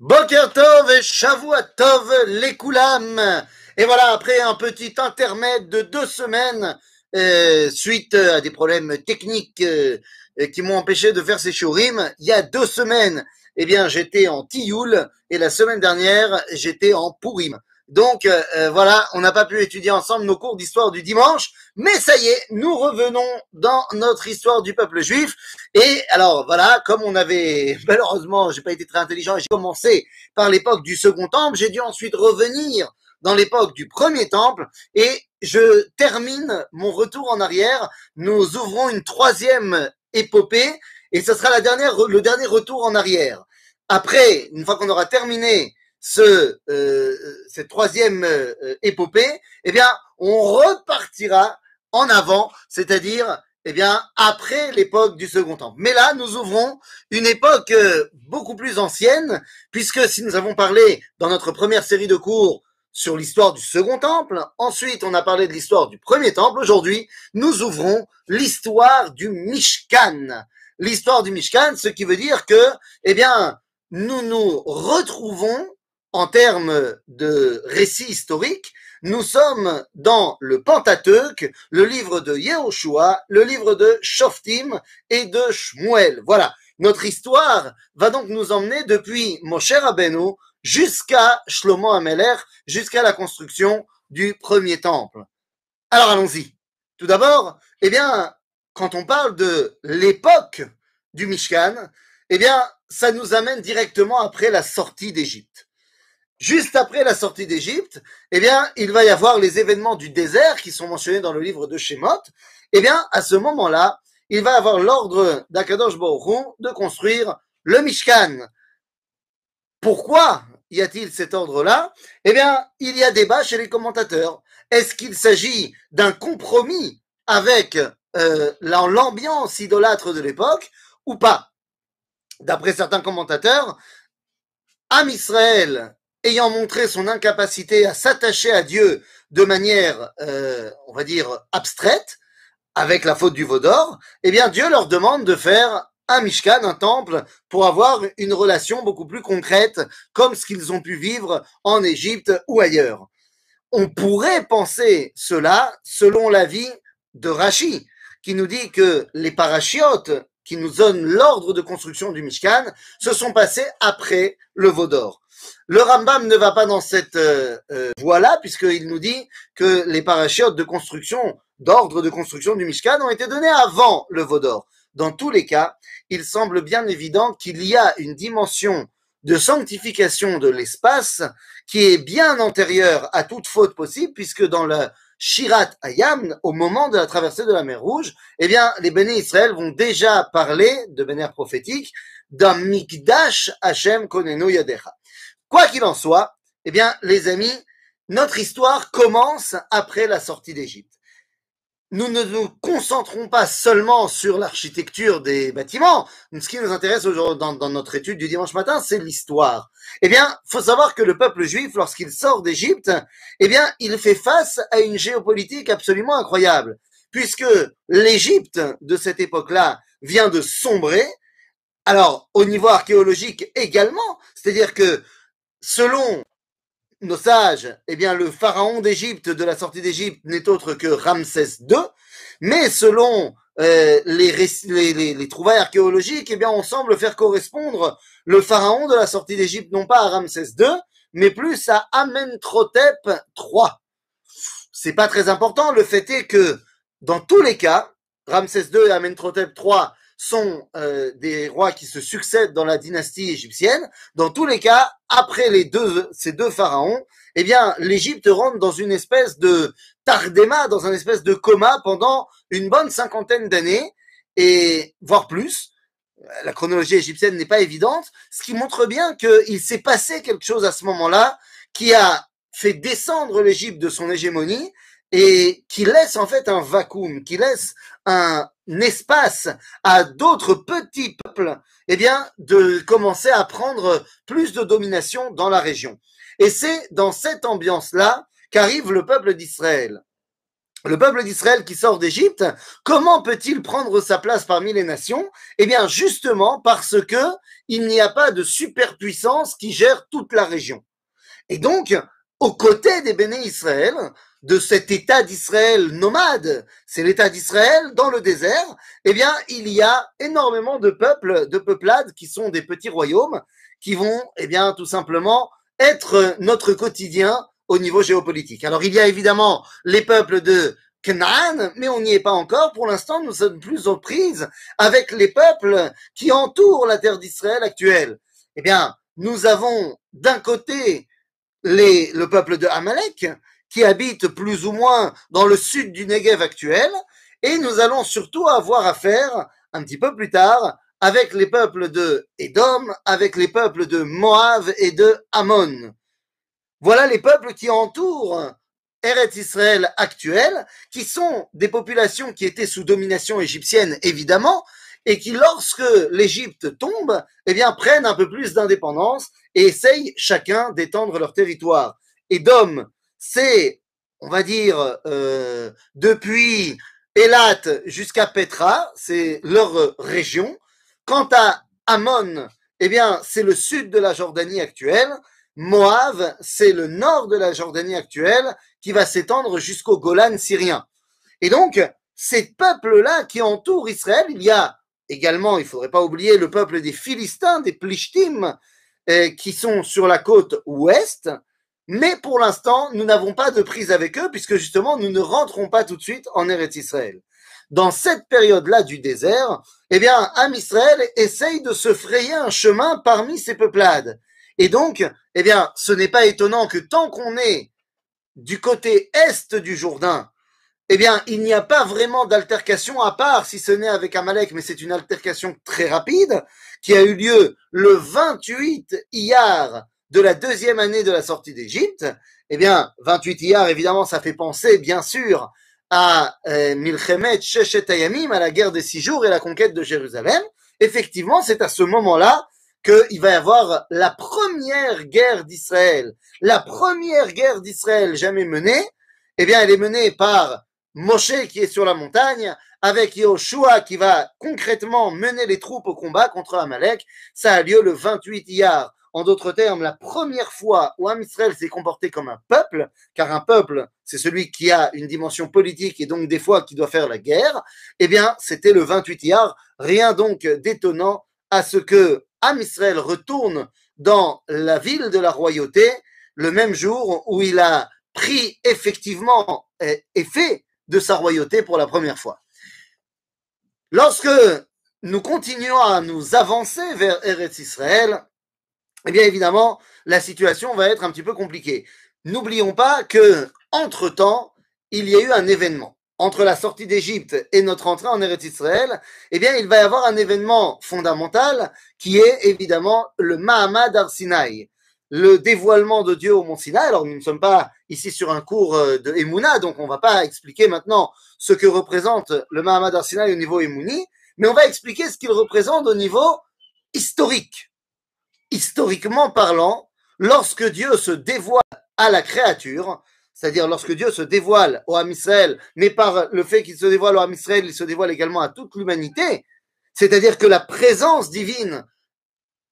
Boker Tov et Shavua Tov les Koulam. Et voilà, après un petit intermède de deux semaines, euh, suite à des problèmes techniques euh, qui m'ont empêché de faire ces shurim, il y a deux semaines, eh bien, j'étais en Tioul et la semaine dernière, j'étais en Purim. Donc euh, euh, voilà, on n'a pas pu étudier ensemble nos cours d'histoire du dimanche, mais ça y est, nous revenons dans notre histoire du peuple juif. Et alors voilà, comme on avait malheureusement, j'ai pas été très intelligent, j'ai commencé par l'époque du second temple, j'ai dû ensuite revenir dans l'époque du premier temple et je termine mon retour en arrière. Nous ouvrons une troisième épopée et ce sera la dernière, le dernier retour en arrière. Après, une fois qu'on aura terminé ce, euh, cette troisième euh, épopée, eh bien, on repartira en avant, c'est-à-dire, eh bien, après l'époque du Second Temple. Mais là, nous ouvrons une époque euh, beaucoup plus ancienne, puisque si nous avons parlé dans notre première série de cours sur l'histoire du Second Temple, ensuite on a parlé de l'histoire du Premier Temple, aujourd'hui, nous ouvrons l'histoire du Mishkan. L'histoire du Mishkan, ce qui veut dire que, eh bien, nous nous retrouvons en termes de récit historique, nous sommes dans le Pentateuque, le livre de Yehoshua, le livre de Shoftim et de Shmuel. Voilà. Notre histoire va donc nous emmener depuis Moshe Rabbeinu jusqu'à Shlomo Ameler, jusqu'à la construction du premier temple. Alors allons-y. Tout d'abord, eh bien, quand on parle de l'époque du Mishkan, eh bien, ça nous amène directement après la sortie d'Égypte juste après la sortie d'Égypte, eh bien, il va y avoir les événements du désert qui sont mentionnés dans le livre de Shemot. Eh bien, à ce moment-là, il va avoir l'ordre d'Akadosh Baruch de construire le Mishkan. Pourquoi y a-t-il cet ordre-là? Eh bien, il y a débat chez les commentateurs. Est-ce qu'il s'agit d'un compromis avec euh, l'ambiance idolâtre de l'époque ou pas? D'après certains commentateurs, Am Israël ayant montré son incapacité à s'attacher à Dieu de manière, euh, on va dire, abstraite, avec la faute du veau d'or, eh bien Dieu leur demande de faire un Mishkan, un temple, pour avoir une relation beaucoup plus concrète, comme ce qu'ils ont pu vivre en Égypte ou ailleurs. On pourrait penser cela selon l'avis de Rachi, qui nous dit que les parachiotes qui nous donnent l'ordre de construction du Mishkan se sont passés après le veau d'or. Le Rambam ne va pas dans cette euh, euh, voie-là, puisqu'il nous dit que les parachutes de construction, d'ordre de construction du Mishkan ont été donnés avant le Vaudor. Dans tous les cas, il semble bien évident qu'il y a une dimension de sanctification de l'espace qui est bien antérieure à toute faute possible, puisque dans le Shirat Ayam, au moment de la traversée de la mer Rouge, eh bien, les béné Israël vont déjà parler, de manière prophétique, d'un Mikdash Hashem Konenu Yadecha. Quoi qu'il en soit, eh bien, les amis, notre histoire commence après la sortie d'Égypte. Nous ne nous concentrons pas seulement sur l'architecture des bâtiments. Ce qui nous intéresse aujourd'hui dans, notre étude du dimanche matin, c'est l'histoire. Eh bien, faut savoir que le peuple juif, lorsqu'il sort d'Égypte, eh bien, il fait face à une géopolitique absolument incroyable, puisque l'Égypte de cette époque-là vient de sombrer. Alors, au niveau archéologique également, c'est-à-dire que selon nos sages, eh bien, le pharaon d'Égypte de la sortie d'Égypte n'est autre que Ramsès II, mais selon euh, les, les, les, trouvailles archéologiques, eh bien, on semble faire correspondre le pharaon de la sortie d'Égypte non pas à Ramsès II, mais plus à Amenhotep III. C'est pas très important. Le fait est que dans tous les cas, Ramsès II et Amenhotep III sont euh, des rois qui se succèdent dans la dynastie égyptienne. Dans tous les cas, après les deux, ces deux pharaons, eh bien, l'Égypte rentre dans une espèce de tardéma, dans un espèce de coma pendant une bonne cinquantaine d'années, et voire plus. La chronologie égyptienne n'est pas évidente, ce qui montre bien qu'il s'est passé quelque chose à ce moment-là qui a fait descendre l'Égypte de son hégémonie et qui laisse en fait un vacuum, qui laisse un espace à d'autres petits peuples, eh bien, de commencer à prendre plus de domination dans la région. Et c'est dans cette ambiance-là qu'arrive le peuple d'Israël. le peuple d'Israël qui sort d'Égypte, comment peut-il prendre sa place parmi les nations? Eh bien, justement parce que il n'y a pas de superpuissance qui gère toute la région. Et donc, aux côtés des béné Israël, de cet État d'Israël nomade, c'est l'État d'Israël dans le désert, eh bien, il y a énormément de peuples, de peuplades qui sont des petits royaumes, qui vont, eh bien, tout simplement être notre quotidien au niveau géopolitique. Alors, il y a évidemment les peuples de Canaan, mais on n'y est pas encore. Pour l'instant, nous sommes plus aux prises avec les peuples qui entourent la terre d'Israël actuelle. Eh bien, nous avons d'un côté le peuple de Amalek, qui habite plus ou moins dans le sud du Negev actuel, et nous allons surtout avoir affaire, un petit peu plus tard, avec les peuples de Édom, avec les peuples de Moab et de Ammon. Voilà les peuples qui entourent Eretz Israël actuel, qui sont des populations qui étaient sous domination égyptienne, évidemment, et qui, lorsque l'Égypte tombe, eh bien, prennent un peu plus d'indépendance et essayent chacun d'étendre leur territoire. Édom, c'est, on va dire, euh, depuis Elat jusqu'à Petra, c'est leur région. Quant à Ammon, eh bien, c'est le sud de la Jordanie actuelle. Moab, c'est le nord de la Jordanie actuelle qui va s'étendre jusqu'au Golan syrien. Et donc, ces peuples-là qui entourent Israël, il y a également, il ne faudrait pas oublier le peuple des Philistins, des Plishtim, euh, qui sont sur la côte ouest, mais pour l'instant, nous n'avons pas de prise avec eux, puisque justement, nous ne rentrons pas tout de suite en Eretz Israël. Dans cette période-là du désert, eh bien, Am Israël essaye de se frayer un chemin parmi ces peuplades. Et donc, eh bien, ce n'est pas étonnant que tant qu'on est du côté est du Jourdain, eh bien, il n'y a pas vraiment d'altercation à part si ce n'est avec Amalek, mais c'est une altercation très rapide qui a eu lieu le 28 Iyar de la deuxième année de la sortie d'Égypte. Eh bien, 28 Iyar, évidemment, ça fait penser, bien sûr, à euh, Milchemet Sheshet Ayamim, à la guerre des six jours et la conquête de Jérusalem. Effectivement, c'est à ce moment-là qu'il va y avoir la première guerre d'Israël. La première guerre d'Israël jamais menée, eh bien, elle est menée par Moshe qui est sur la montagne, avec Yoshua qui va concrètement mener les troupes au combat contre Amalek. Ça a lieu le 28 Iyar. En d'autres termes, la première fois où Am Israël s'est comporté comme un peuple, car un peuple, c'est celui qui a une dimension politique et donc des fois qui doit faire la guerre, eh bien, c'était le 28 Iyar. Rien donc d'étonnant à ce que Am Israël retourne dans la ville de la royauté le même jour où il a pris effectivement effet de sa royauté pour la première fois. Lorsque nous continuons à nous avancer vers Eretz Israël, eh bien évidemment, la situation va être un petit peu compliquée. N'oublions pas que, entre-temps, il y a eu un événement entre la sortie d'Égypte et notre entrée en Eretz Israël, eh bien, il va y avoir un événement fondamental qui est évidemment le Mahamad Arsinaï, le dévoilement de Dieu au Mont Sinaï. Alors, nous ne sommes pas ici sur un cours euh, de Emouna, donc on ne va pas expliquer maintenant ce que représente le Mahamad Arsinaï au niveau Emouni, mais on va expliquer ce qu'il représente au niveau historique. Historiquement parlant, lorsque Dieu se dévoile à la créature, c'est-à-dire lorsque Dieu se dévoile au Ham Israël, mais par le fait qu'il se dévoile au Ham Israël, il se dévoile également à toute l'humanité, c'est-à-dire que la présence divine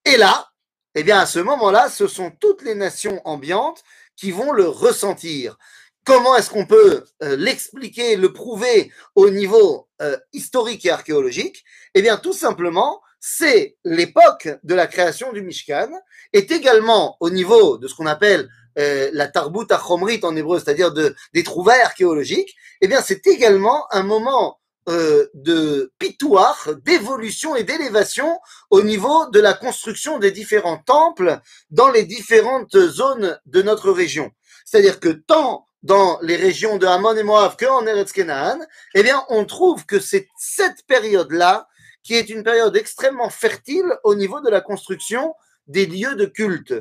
est là, eh bien à ce moment-là, ce sont toutes les nations ambiantes qui vont le ressentir. Comment est-ce qu'on peut euh, l'expliquer, le prouver au niveau euh, historique et archéologique? Eh bien tout simplement, c'est l'époque de la création du Mishkan, est également au niveau de ce qu'on appelle euh, la tarbut achomrit en hébreu, c'est-à-dire de, des trouvailles archéologiques, eh bien c'est également un moment euh, de pitouar, d'évolution et d'élévation au niveau de la construction des différents temples dans les différentes zones de notre région. C'est-à-dire que tant dans les régions de Hamon et Moab qu'en Eretz Kenaan, eh bien, on trouve que c'est cette période-là qui est une période extrêmement fertile au niveau de la construction des lieux de culte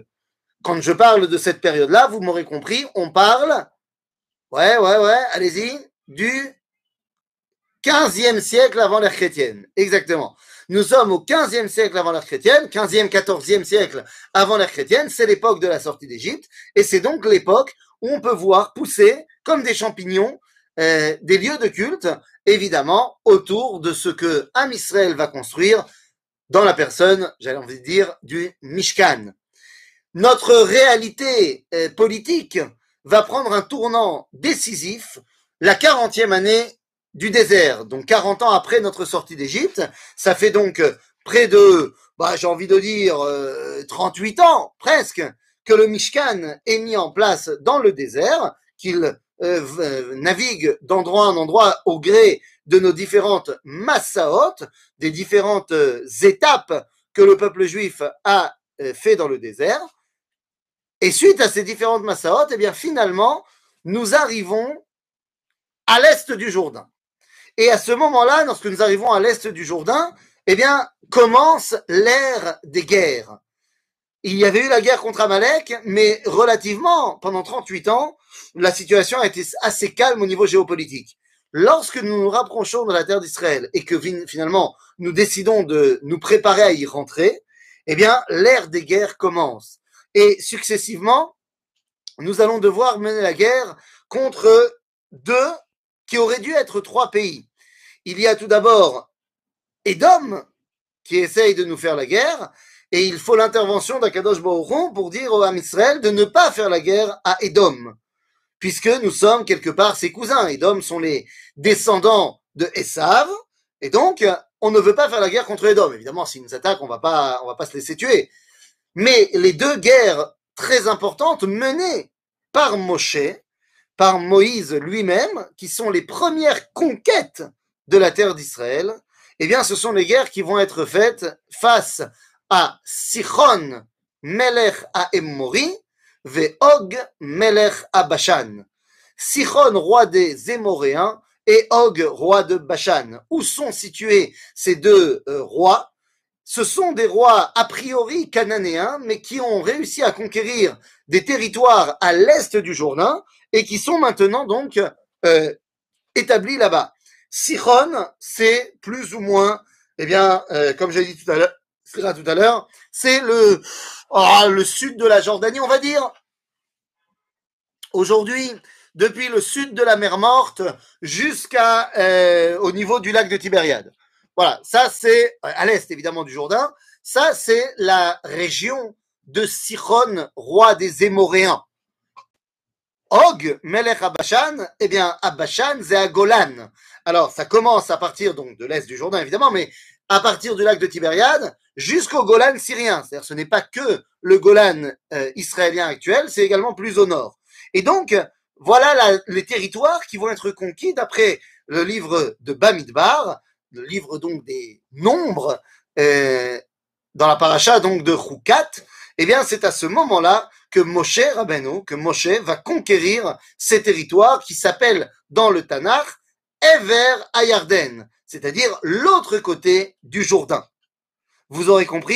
quand je parle de cette période-là, vous m'aurez compris, on parle, ouais, ouais, ouais, allez-y, du 15e siècle avant l'ère chrétienne. Exactement. Nous sommes au 15e siècle avant l'ère chrétienne, 15e, 14e siècle avant l'ère chrétienne, c'est l'époque de la sortie d'Égypte, et c'est donc l'époque où on peut voir pousser, comme des champignons, euh, des lieux de culte, évidemment, autour de ce que Am Israël va construire dans la personne, j'allais envie de dire, du Mishkan. Notre réalité euh, politique va prendre un tournant décisif la 40e année du désert, donc 40 ans après notre sortie d'Égypte. Ça fait donc près de, bah, j'ai envie de dire, 38 euh, ans presque, que le Mishkan est mis en place dans le désert, qu'il euh, navigue d'endroit en endroit au gré de nos différentes massaot, des différentes euh, étapes que le peuple juif a euh, fait dans le désert. Et suite à ces différentes massaot, eh bien finalement, nous arrivons à l'est du Jourdain. Et à ce moment-là, lorsque nous arrivons à l'est du Jourdain, eh bien commence l'ère des guerres il y avait eu la guerre contre Amalek, mais relativement, pendant 38 ans, la situation a été assez calme au niveau géopolitique. Lorsque nous nous rapprochons de la terre d'Israël et que finalement nous décidons de nous préparer à y rentrer, eh bien, l'ère des guerres commence. Et successivement, nous allons devoir mener la guerre contre deux qui auraient dû être trois pays. Il y a tout d'abord Édom, qui essaye de nous faire la guerre, et il faut l'intervention d'Akadosh Baruch pour dire au Ham Israël de ne pas faire la guerre à Edom, puisque nous sommes quelque part ses cousins. Edom sont les descendants de Esav, et donc on ne veut pas faire la guerre contre Edom. Évidemment, s'ils nous attaquent, on va pas, on va pas se laisser tuer. Mais les deux guerres très importantes menées par Moshe, par Moïse lui-même, qui sont les premières conquêtes de la terre d'Israël, eh bien, ce sont les guerres qui vont être faites face à Sichon Melech à Emmori, ve Og Melech à Bashan. Sichon, roi des Émoréens, et Og, roi de Bashan. Où sont situés ces deux euh, rois? Ce sont des rois a priori cananéens, mais qui ont réussi à conquérir des territoires à l'est du Jourdain et qui sont maintenant donc euh, établis là-bas. Sichon, c'est plus ou moins, eh bien, euh, comme j'ai dit tout à l'heure, tout à l'heure, c'est le, oh, le sud de la Jordanie, on va dire. Aujourd'hui, depuis le sud de la mer Morte jusqu'à euh, au niveau du lac de Tibériade. Voilà, ça c'est à l'est évidemment du Jourdain. Ça c'est la région de Sichon, roi des Émoréens. Og, Melech Abashan, eh bien Abashan, c'est à Golan. Alors ça commence à partir donc de l'est du Jourdain évidemment, mais à partir du lac de Tibériade jusqu'au Golan syrien. C'est-à-dire ce n'est pas que le Golan euh, israélien actuel, c'est également plus au nord. Et donc, voilà les territoires qui vont être conquis d'après le livre de Bamidbar, le livre donc des nombres, euh, dans la paracha donc de Roukat, eh bien c'est à ce moment-là que Moshe Rabbeinu, que Moshe va conquérir ces territoires qui s'appellent dans le Tanakh Ever Ayarden, c'est-à-dire l'autre côté du Jourdain. Vous aurez compris